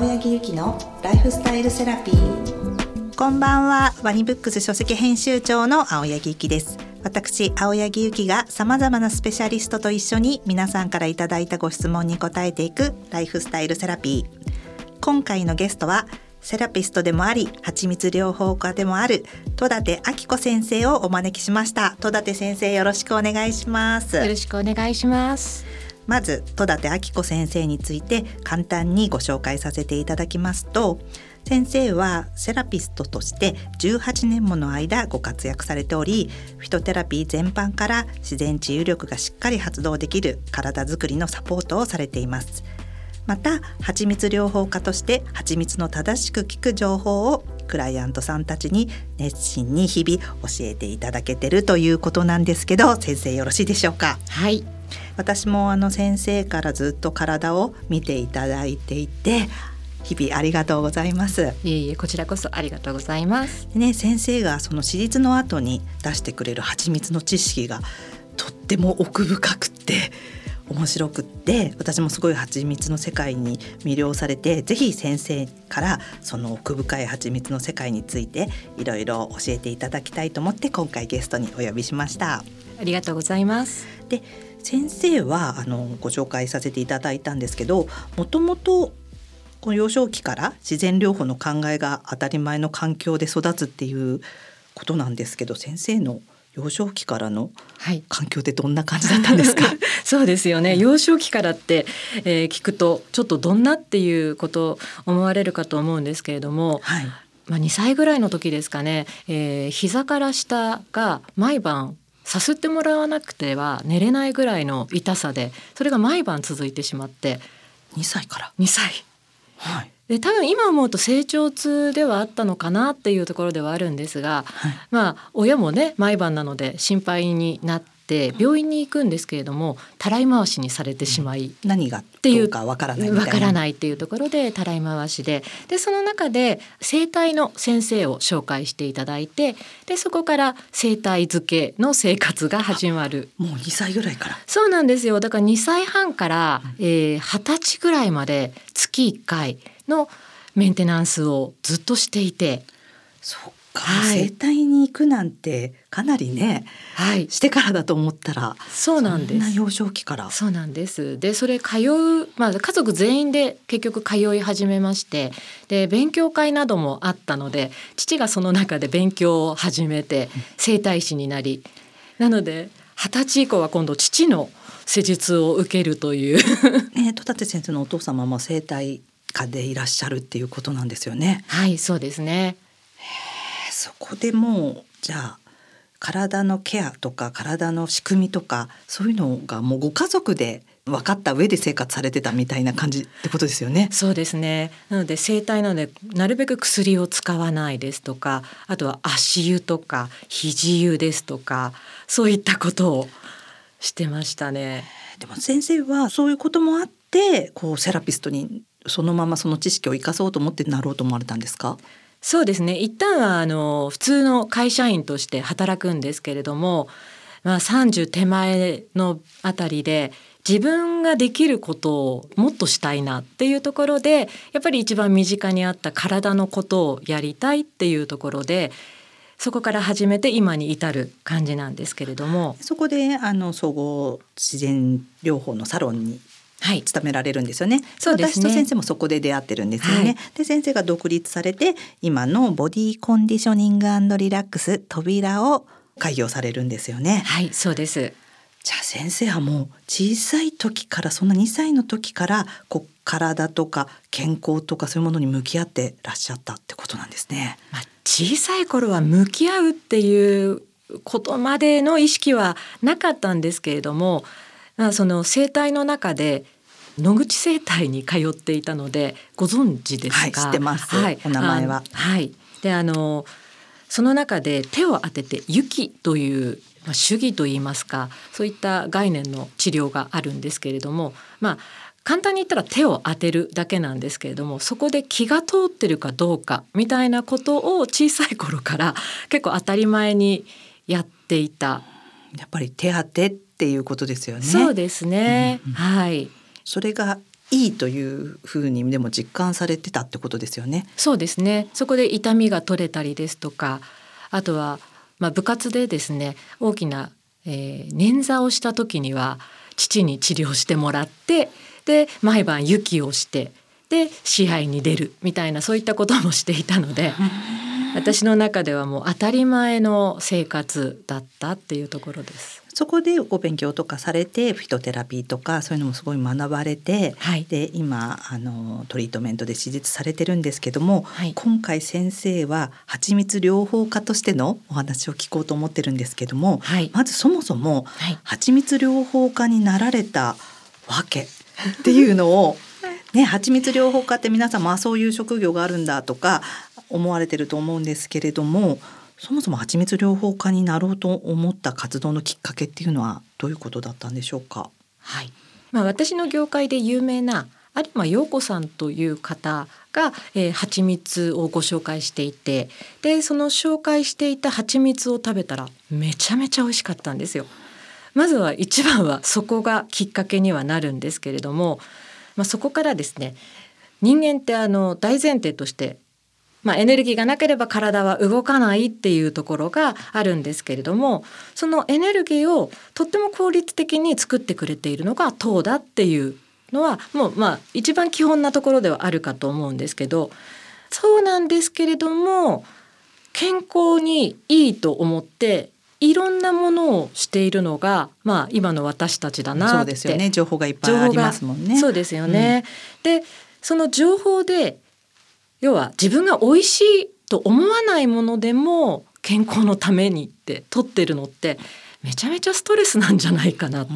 青柳ゆきのライフスタイルセラピー。こんばんは。ワニブックス書籍編集長の青柳ゆきです。私青柳ゆきが様々なスペシャリストと一緒に皆さんからいただいたご質問に答えていくライフスタイルセラピー。今回のゲストはセラピストでもあり蜂蜜療法家でもある戸立明子先生をお招きしました。戸立先生よろしくお願いします。よろしくお願いしますまず戸立明子先生について簡単にご紹介させていただきますと先生はセラピストとして18年もの間ご活躍されておりフィトテラピー全般から自然治癒力がしっかり発動できる体づくりのサポートをされています。また蜂蜜療法家として蜂蜜の正しく効く情報をクライアントさんたちに熱心に日々教えていただけてるということなんですけど先生よろしいでしょうか？はい。私もあの先生からずっと体を見ていただいていて日々ありがとうございます。いえいえこちらこそありがとうございます。ね先生がその手術の後に出してくれる蜂蜜の知識がとっても奥深くって面白くって私もすごい蜂蜜の世界に魅了されてぜひ先生からその奥深い蜂蜜の世界についていろいろ教えていただきたいと思って今回ゲストにお呼びしました。ありがとうございます。で先生はあのご紹介させていただいたんですけどもともとこの幼少期から自然療法の考えが当たり前の環境で育つっていうことなんですけど先生の幼少期からの環境ってどんな感じだったんですか、はい、そうですよね。幼少期からって、えー、聞くとちょっとどんなっていうこと思われるかと思うんですけれども、はい、まあ、2歳ぐらいの時ですかね、えー、膝から下が毎晩さすってもらわなくては寝れないぐらいの痛さでそれが毎晩続いてしまって2歳から？2歳。はい。で多分今思うと成長痛ではあったのかなっていうところではあるんですが、はい、まあ親もね毎晩なので心配になって病院に行くんですけれどもたらい回しにされてしまい、何がっていうかわからないわからないっていうところでたらい回しで。でその中で整体の先生を紹介していただいてでそこから整体漬けの生活が始まる。もう2歳ぐらいから。そうなんですよ。だから2歳半から、えー、20歳ぐらいまで月1回のメンテナンスをずっとしていて。そっか、はい、整体に行くなんてかなりね、はい、してからだと思ったらそうなんです。幼少期から。そうなんです。でそれ通う、まあ、家族全員で結局通い始めましてで勉強会などもあったので父がその中で勉強を始めて整体師になりなので二十歳以降は今度父の施術を受けるという。ね、戸立先生のお父様も整体家でいらっしゃるっていうことなんですよね。はいそうですねそこでもうじゃあ体のケアとか体の仕組みとかそういうのがもうご家族で分かった上で生活されてたみたいな感じってことですよね。そうですね。なので整体なのでなるべく薬を使わないですとか、あとは足湯とか肘湯ですとか、そういったことをしてましたね。でも先生はそういうこともあってこうセラピストにそのままその知識を生かそうと思ってなろうと思われたんですか？そうですね。一旦はあの普通の会社員として働くんですけれども、まあ、30手前のあたりで自分ができることをもっとしたいなっていうところでやっぱり一番身近にあった体のことをやりたいっていうところでそこから始めて今に至る感じなんですけれども。そこであの総合自然療法のサロンにはい、務められるんですよね。そうですね。私と先生もそこで出会ってるんですよね。はい、で先生が独立されて今のボディコンディショニングリラックス扉を開業されるんですよね。はい、そうです。じゃあ先生はもう小さい時からそんな2歳の時からこう体とか健康とかそういうものに向き合ってらっしゃったってことなんですね。まあ、小さい頃は向き合うっていうことまでの意識はなかったんですけれどもその生態の中で野口生態に通っていたのでご存知ですか、はい、知ってます、はい、お名前は。はい。であのその中で手を当てて雪というまあ、主義といいますかそういった概念の治療があるんですけれどもまあ簡単に言ったら手を当てるだけなんですけれどもそこで気が通ってるかどうかみたいなことを小さい頃から結構当たり前にやっていた。やっぱり手当てっていうことですよね。そうですね。うんうん、はい。それがいいというふうにでも実感されてたってことですよね。そうですねそこで痛みが取れたりですとかあとは、まあ、部活でですね大きな、えー、捻挫をした時には父に治療してもらってで毎晩雪をしてで試合に出るみたいなそういったこともしていたので。私の中ではもう当たり前の生活だったっていうところです。そこでご勉強とかされてフィトテラピーとかそういうのもすごい学ばれて、はい、で今あのトリートメントで手術されてるんですけども、はい、今回先生は蜂蜜療法家としてのお話を聞こうと思ってるんですけども、はい、まずそもそも、はい、蜂蜜療法家になられたわけっていうのをね、蜂蜜療法家って皆さんまあそういう職業があるんだとか思われてると思うんですけれどもそもそも蜂蜜療法家になろうと思った活動のきっかけっていうのはどういうことだったんでしょうか？はい、まあ私の業界で有名な有馬陽子さんという方が、えー、蜂蜜をご紹介していてでその紹介していた蜂蜜を食べたらめちゃめちゃ美味しかったんですよ。まずは一番はそこがきっかけにはなるんですけれどもまあ、そこからですね人間ってあの大前提としてまあ、エネルギーがなければ体は動かないっていうところがあるんですけれどもそのエネルギーをとっても効率的に作ってくれているのが糖だっていうのはもうまあ一番基本なところではあるかと思うんですけどそうなんですけれども健康にいいと思っていろんなものをしているのが、まあ、今の私たちだなそうですよね。情報がいっぱいありますもんね。そうですよね、うん、でその情報で要は自分が美味しいと思わないものでも健康のためにって取ってるのってめちゃめちゃストレスなんじゃないかなって。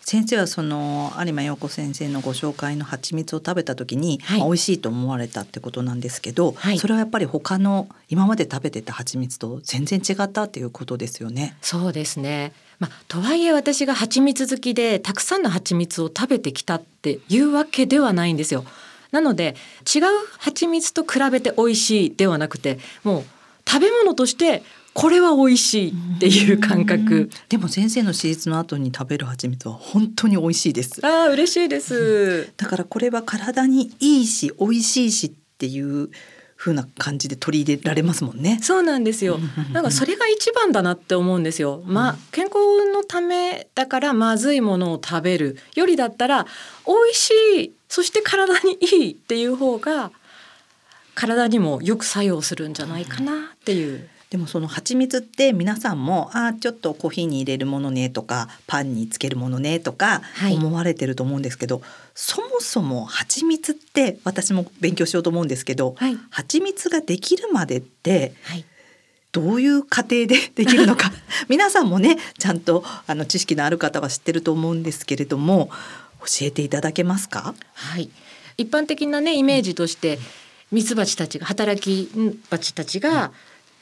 先生はその有馬陽子先生のご紹介の蜂蜜を食べた時に、はい、美味しいと思われたってことなんですけど、はい、それはやっぱり他の今まで食べてた蜂蜜と全然違ったっていうことですよね。そうですね。まあ、とはいえ私が蜂蜜好きでたくさんの蜂蜜を食べてきたっていうわけではないんですよ。なので違う蜂蜜と比べて美味しいではなくてもう食べ物としてこれは美味しいっていう感覚。でも先生の手術の後に食べる蜂蜜は本当に美味しいです。あ嬉しいです、だからこれは体にいいし美味しいしっていう風な感じで取り入れられますもんね。そうなんですよ。なんかそれが一番だなって思うんですよ。まあ健康のためだからまずいものを食べるよりだったら美味しいそして体にいいっていう方が体にもよく作用するんじゃないかなっていう。でもその蜂蜜って皆さんもあちょっとコーヒーに入れるものねとかパンにつけるものねとか思われてると思うんですけど、はい、そもそも蜂蜜って私も勉強しようと思うんですけど、はい、蜂蜜ができるまでって、はい。どういう過程で できるのか。皆さんもねちゃんとあの知識のある方は知ってると思うんですけれども教えていただけますか？はい。一般的なねイメージとしてミツバチたちが働きバチたちが、うん。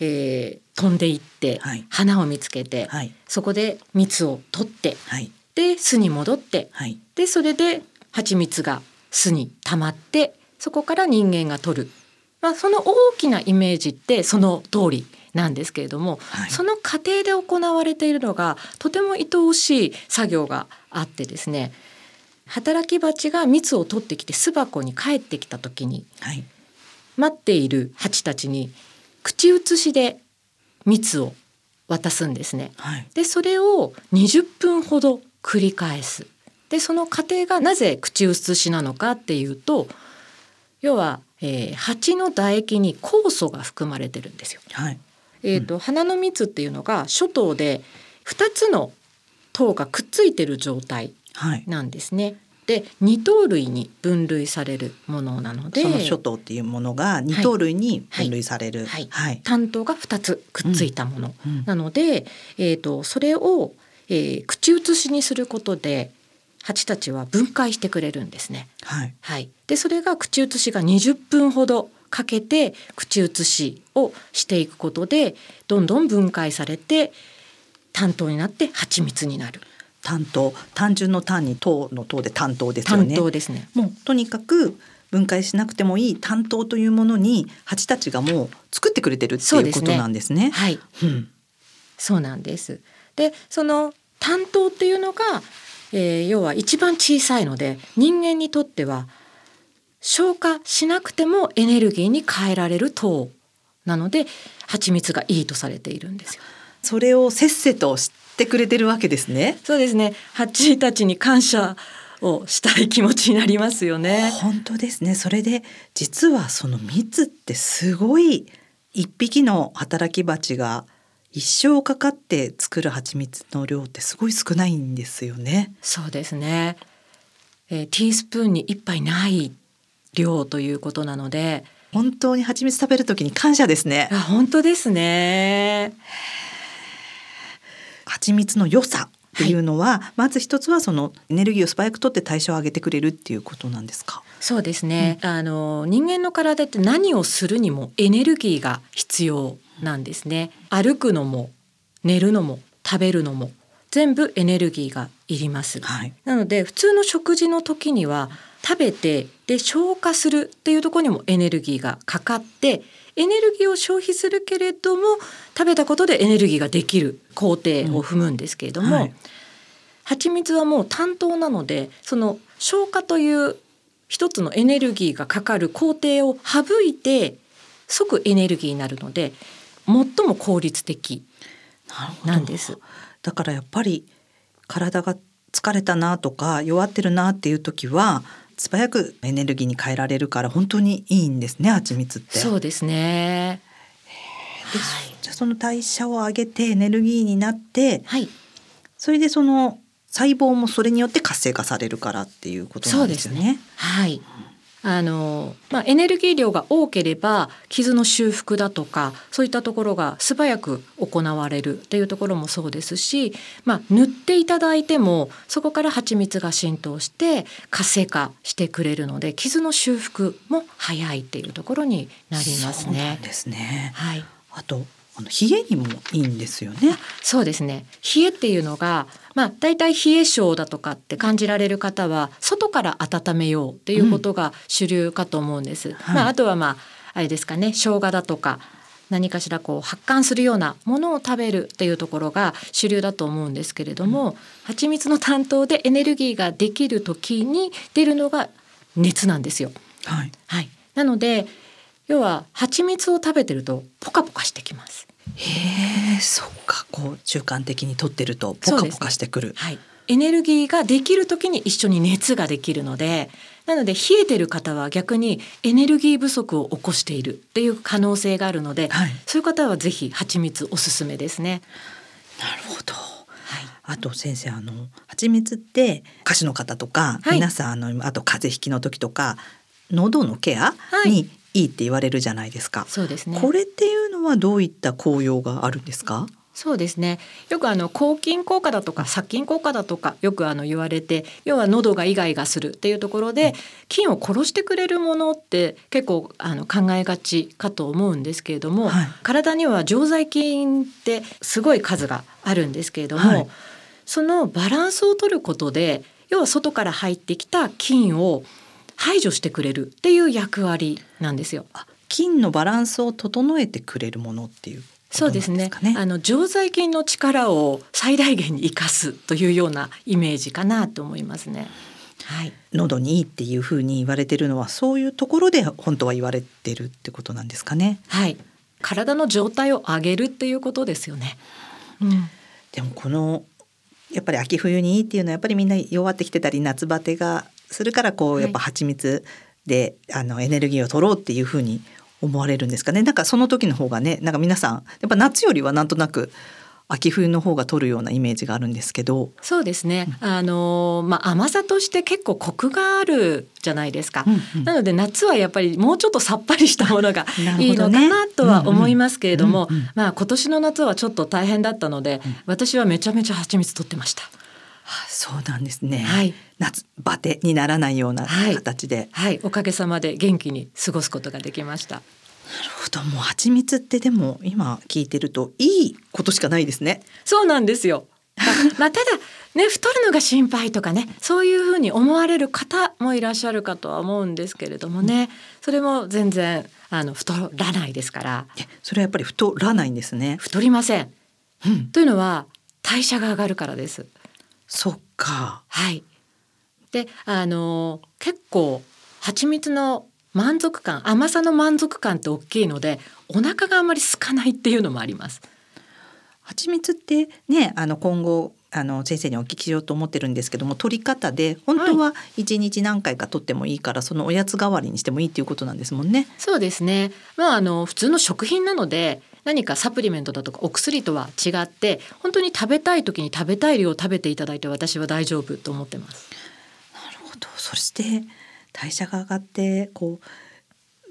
えー、飛んでいって、はい、花を見つけて、はい、そこで蜜を取って、はい、で巣に戻って、でそれで蜂蜜が巣に溜まってそこから人間が取る、まあ、その大きなイメージってその通りなんですけれども、その過程で行われているのがとても愛おしい作業があってですね働き蜂が蜜を取ってきて巣箱に帰ってきた時に、待っている蜂たちに口移しで蜜を渡すんですね。はい、でそれを20分ほど繰り返す。でその過程がなぜ口移しなのかっていうと要は、えー、蜂の唾液に酵素が含まれてるんですよ。はいえーと、うん、花の蜜っていうのが初頭で2つの糖がくっついてる状態なんですね。はいで二糖類に分類されるものなのでその諸糖っていうものが二糖類に分類される、はい。はい。はい、担当が2つくっついたもの、うん。うん、なので、えーと、それを、えー、口移しにすることで蜂たちは分解してくれるんですね。はい。はい、でそれが口移しが20分ほどかけて口移しをしていくことでどんどん分解されて担当になって蜂蜜になる。担当単純の単に糖の糖で担当ですよね。ねもうとにかく分解しなくてもいい担当というものに蜂たちがもう作ってくれてるっていうことなんですね。すねはい、うん、そうなんです。でその担当っていうのがえー、要は一番小さいので人間にとっては消化しなくてもエネルギーに変えられる糖なので蜂蜜がいいとされているんですよ。それをせっせと知ってくれてるわけですね。そうですね。蜂たちに感謝をしたい気持ちになりますよね。本当ですね。それで実はその蜜ってすごい一匹の働き蜂が一生かかって作る蜂蜜の量ってすごい少ないんですよね。そうですね。えー、ティースプーンに一杯ない量ということなので、本当に蜂蜜食べるときに感謝ですね。本当ですね。蜂蜜の良さっていうのは、はい、まず一つはそのエネルギーを素早く取って代謝を上げてくれるっていうことなんですか？そうですね。うん、あの人間の体って何をするにもエネルギーが必要なんですね。歩くのも寝るのも食べるのも全部エネルギーがいります。はい、なので普通の食事の時には食べてで消化するっていうところにもエネルギーがかかってエネルギーを消費するけれども食べたことでエネルギーができる工程を踏むんですけれども、うんはい、蜂蜜はもう担当なのでその消化という一つのエネルギーがかかる工程を省いて即エネルギーになるので最も効率的なんです。だからやっぱり体が疲れたなとか弱ってるなっていう時は素早くエネルギーに変えられるから本当にいいんですね蜂蜜って。そうですね。で、はい、じゃその代謝を上げてエネルギーになって、はい、それでその細胞もそれによって活性化されるからっていうことなんですよね。ねはい。あのまあ、エネルギー量が多ければ傷の修復だとかそういったところが素早く行われるっていうところもそうですし、まあ、塗っていただいてもそこから蜂蜜が浸透して活性化してくれるので傷の修復も早いっていうところになりますね。ですねはい、あとあの冷えにもいいんですよね。そうですね。冷えっていうのが、まあ大体冷え性だとかって感じられる方は外から温めようっていうことが主流かと思うんです。うんはい、まああとはまああれですかね、生姜だとか何かしらこう発汗するようなものを食べるっていうところが主流だと思うんですけれども、うん、蜂蜜の担当でエネルギーができる時に出るのが熱なんですよ。はい。はい。なので要は蜂蜜を食べてるとポカポカしてきます。へえそっかこう習慣的にとってるとポカポカしてくる、ね、はい、エネルギーができる時に一緒に熱ができるのでなので冷えてる方は逆にエネルギー不足を起こしているっていう可能性があるので、はい、そういう方はぜひ蜂蜜おすすめですね。なるほど。はい、あと先生あの蜂蜜って歌手の方とか、はい、皆さんあのあと風邪ひきの時とか喉のケアにいいって言われるじゃないですか。そうですね。これっていはどういった効用があるんですか？そうですねよくあの抗菌効果だとか殺菌効果だとかよくあの言われて要は喉がイガイガするっていうところで菌を殺してくれるものって結構あの考えがちかと思うんですけれども、はい、体には常在菌ってすごい数があるんですけれども、はい、そのバランスを取ることで要は外から入ってきた菌を排除してくれるっていう役割なんですよ。菌のバランスを整えてくれるものっていう、ね、そうですね。あの常在菌の力を最大限に生かすというようなイメージかなと思いますね。はい、喉にいいっていうふうに言われてるのはそういうところで本当は言われてるってことなんですかね。はい、体の状態を上げるっていうことですよね。うん、でもこのやっぱり秋冬にいいっていうのはやっぱりみんな弱ってきてたり夏バテがするからこうやっぱ蜂蜜で、あのエネルギーを取ろうっていうふうに思われるんですかね。なんかその時の方がねなんか皆さんやっぱ夏よりはなんとなく秋冬の方が取るようなイメージがあるんですけど。そうですね、うん、あのまあ甘さとして結構コクがあるじゃないですか、うんうん、なので夏はやっぱりもうちょっとさっぱりしたものが いいのかなとは思いますけれども、まあ今年の夏はちょっと大変だったので、私はめちゃめちゃ蜂蜜取ってました。そうなんですね。はい、夏バテにならないような形で、はい、はい、おかげさまで元気に過ごすことができました。なるほど、もう蜂蜜ってでも今聞いてるといいことしかないですね。そうなんですよ。ま あただね太るのが心配とかねそういうふうに思われる方もいらっしゃるかとは思うんですけれどもね、うん、それも全然あの太らないですから。それはやっぱり太らないんですね。太りません。うん、というのは代謝が上がるからです。そっか。はい。で、あの結構蜂蜜の満足感、甘さの満足感って大きいので、お腹があんまり空かないっていうのもあります。蜂蜜ってね、あの今後あの先生にお聞きしようと思ってるんですけども取り方で本当は一日何回か取ってもいいから、そのおやつ代わりにしてもいいっていうことなんですもんね。そうですね。まああの普通の食品なので何かサプリメントだとかお薬とは違って本当に食べたい時に食べたい量を食べていただいて私は大丈夫と思ってます。なるほど。そして代謝が上がってこう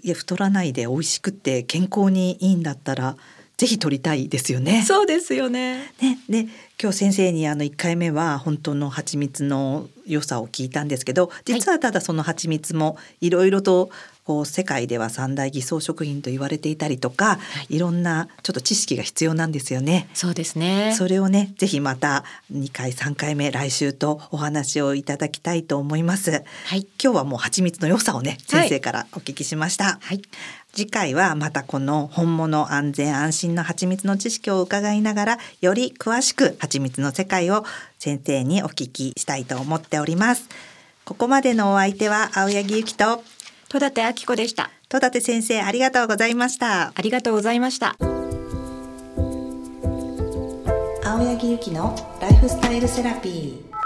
いや太らないで美味しくって健康にいいんだったらぜひ取りたいですよね。そうですよね。ね、で今日先生にあの1回目は本当の蜂蜜の良さを聞いたんですけど実はただその蜂蜜もいろいろとこう世界では三大偽装食品と言われていたりとか、はいい、ろんなちょっと知識が必要なんですよね。そうですね。それをねぜひまた2回3回目来週とお話をいただきたいと思います。はい。今日はもう蜂蜜の良さをねはい先生からお聞きしました。はい。次回はまたこの本物安全安心の蜂蜜の知識を伺いながらより詳しく蜂蜜の世界を先生にお聞きしたいと思っておりますここまでのお相手は青柳ゆきと戸立明子でした。戸立先生ありがとうございましたありがとうございました。青柳ゆきのライフスタイルセラピー